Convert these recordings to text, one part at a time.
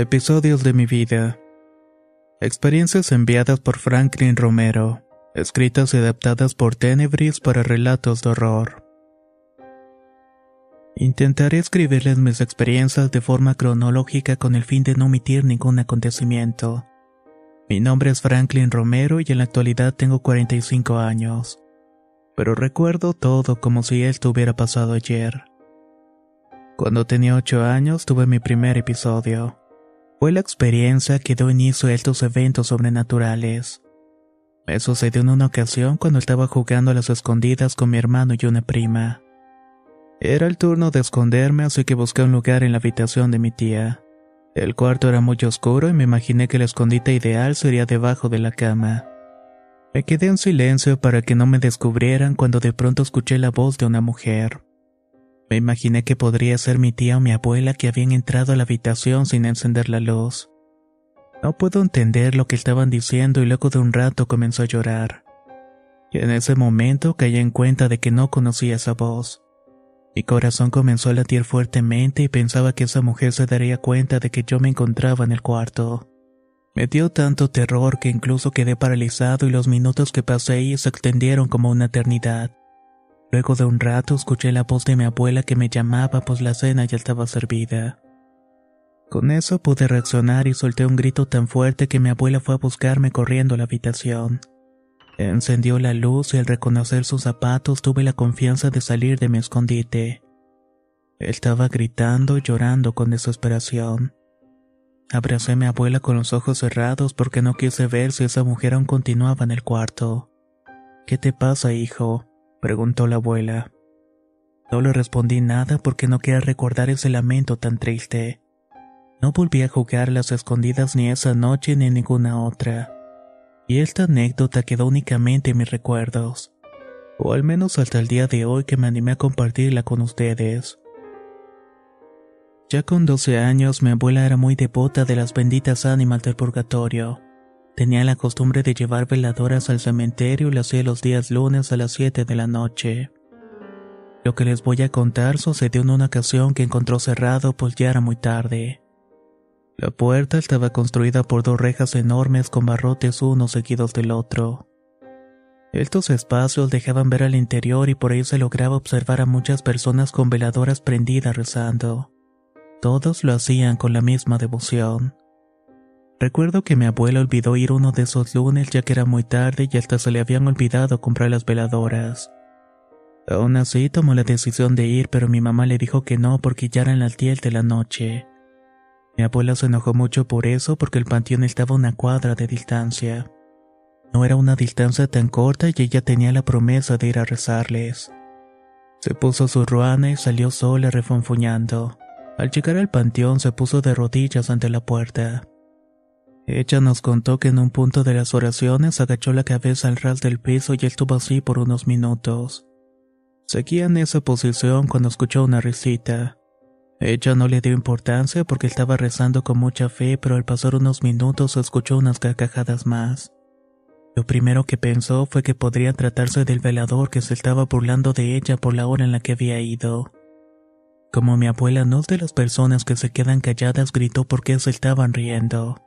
Episodios de mi vida. Experiencias enviadas por Franklin Romero, escritas y adaptadas por Tenebris para relatos de horror. Intentaré escribirles mis experiencias de forma cronológica con el fin de no omitir ningún acontecimiento. Mi nombre es Franklin Romero y en la actualidad tengo 45 años. Pero recuerdo todo como si esto hubiera pasado ayer. Cuando tenía 8 años tuve mi primer episodio. Fue la experiencia que dio inicio a estos eventos sobrenaturales. Me sucedió en una ocasión cuando estaba jugando a las escondidas con mi hermano y una prima. Era el turno de esconderme, así que busqué un lugar en la habitación de mi tía. El cuarto era muy oscuro y me imaginé que el escondite ideal sería debajo de la cama. Me quedé en silencio para que no me descubrieran cuando de pronto escuché la voz de una mujer. Me imaginé que podría ser mi tía o mi abuela que habían entrado a la habitación sin encender la luz. No puedo entender lo que estaban diciendo y luego de un rato comenzó a llorar. Y en ese momento caí en cuenta de que no conocía esa voz. Mi corazón comenzó a latir fuertemente y pensaba que esa mujer se daría cuenta de que yo me encontraba en el cuarto. Me dio tanto terror que incluso quedé paralizado y los minutos que pasé ahí se extendieron como una eternidad. Luego de un rato escuché la voz de mi abuela que me llamaba pues la cena ya estaba servida. Con eso pude reaccionar y solté un grito tan fuerte que mi abuela fue a buscarme corriendo a la habitación. Encendió la luz y al reconocer sus zapatos tuve la confianza de salir de mi escondite. Estaba gritando y llorando con desesperación. Abracé a mi abuela con los ojos cerrados porque no quise ver si esa mujer aún continuaba en el cuarto. ¿Qué te pasa, hijo? Preguntó la abuela. No le respondí nada porque no quería recordar ese lamento tan triste. No volví a jugar las escondidas ni esa noche ni ninguna otra. Y esta anécdota quedó únicamente en mis recuerdos. O al menos hasta el día de hoy que me animé a compartirla con ustedes. Ya con 12 años mi abuela era muy devota de las benditas ánimas del purgatorio. Tenía la costumbre de llevar veladoras al cementerio y lo hacía los días lunes a las 7 de la noche. Lo que les voy a contar sucedió en una ocasión que encontró cerrado pues ya era muy tarde. La puerta estaba construida por dos rejas enormes con barrotes uno seguidos del otro. Estos espacios dejaban ver al interior y por ahí se lograba observar a muchas personas con veladoras prendidas rezando. Todos lo hacían con la misma devoción. Recuerdo que mi abuela olvidó ir uno de esos lunes ya que era muy tarde y hasta se le habían olvidado comprar las veladoras. Aún así tomó la decisión de ir, pero mi mamá le dijo que no porque ya eran las 10 de la noche. Mi abuela se enojó mucho por eso porque el panteón estaba a una cuadra de distancia. No era una distancia tan corta y ella tenía la promesa de ir a rezarles. Se puso su ruana y salió sola refonfuñando. Al llegar al panteón se puso de rodillas ante la puerta. Ella nos contó que en un punto de las oraciones agachó la cabeza al ras del piso y estuvo así por unos minutos. Seguía en esa posición cuando escuchó una risita. Ella no le dio importancia porque estaba rezando con mucha fe, pero al pasar unos minutos escuchó unas carcajadas más. Lo primero que pensó fue que podría tratarse del velador que se estaba burlando de ella por la hora en la que había ido. Como mi abuela no es de las personas que se quedan calladas, gritó porque se estaban riendo.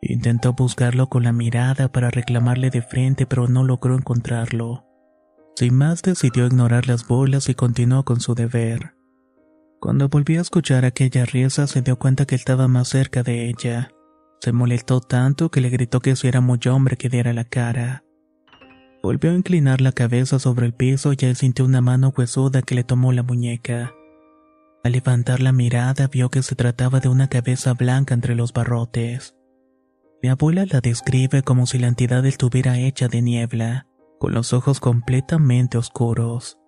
Intentó buscarlo con la mirada para reclamarle de frente, pero no logró encontrarlo. Sin más decidió ignorar las bolas y continuó con su deber. Cuando volvió a escuchar aquella risa se dio cuenta que estaba más cerca de ella. Se molestó tanto que le gritó que si era muy hombre que diera la cara. Volvió a inclinar la cabeza sobre el piso y él sintió una mano huesuda que le tomó la muñeca. Al levantar la mirada vio que se trataba de una cabeza blanca entre los barrotes. Mi abuela la describe como si la entidad estuviera hecha de niebla, con los ojos completamente oscuros.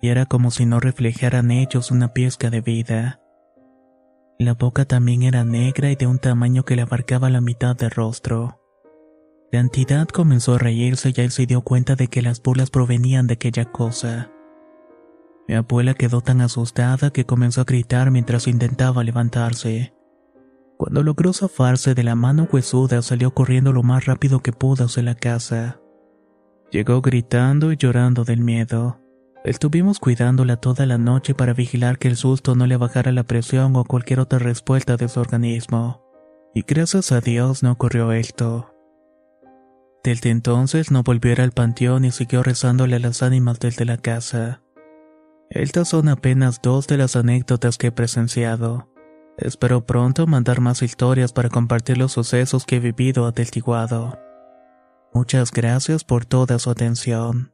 Y era como si no reflejaran ellos una pizca de vida. La boca también era negra y de un tamaño que le abarcaba la mitad del rostro. La entidad comenzó a reírse y él se dio cuenta de que las burlas provenían de aquella cosa. Mi abuela quedó tan asustada que comenzó a gritar mientras intentaba levantarse. Cuando logró zafarse de la mano huesuda salió corriendo lo más rápido que pudo hacia la casa. Llegó gritando y llorando del miedo. Estuvimos cuidándola toda la noche para vigilar que el susto no le bajara la presión o cualquier otra respuesta de su organismo. Y gracias a Dios no ocurrió esto. Desde entonces no volvió al panteón y siguió rezándole a las ánimas desde la casa. Estas son apenas dos de las anécdotas que he presenciado. Espero pronto mandar más historias para compartir los sucesos que he vivido atestiguado. Muchas gracias por toda su atención.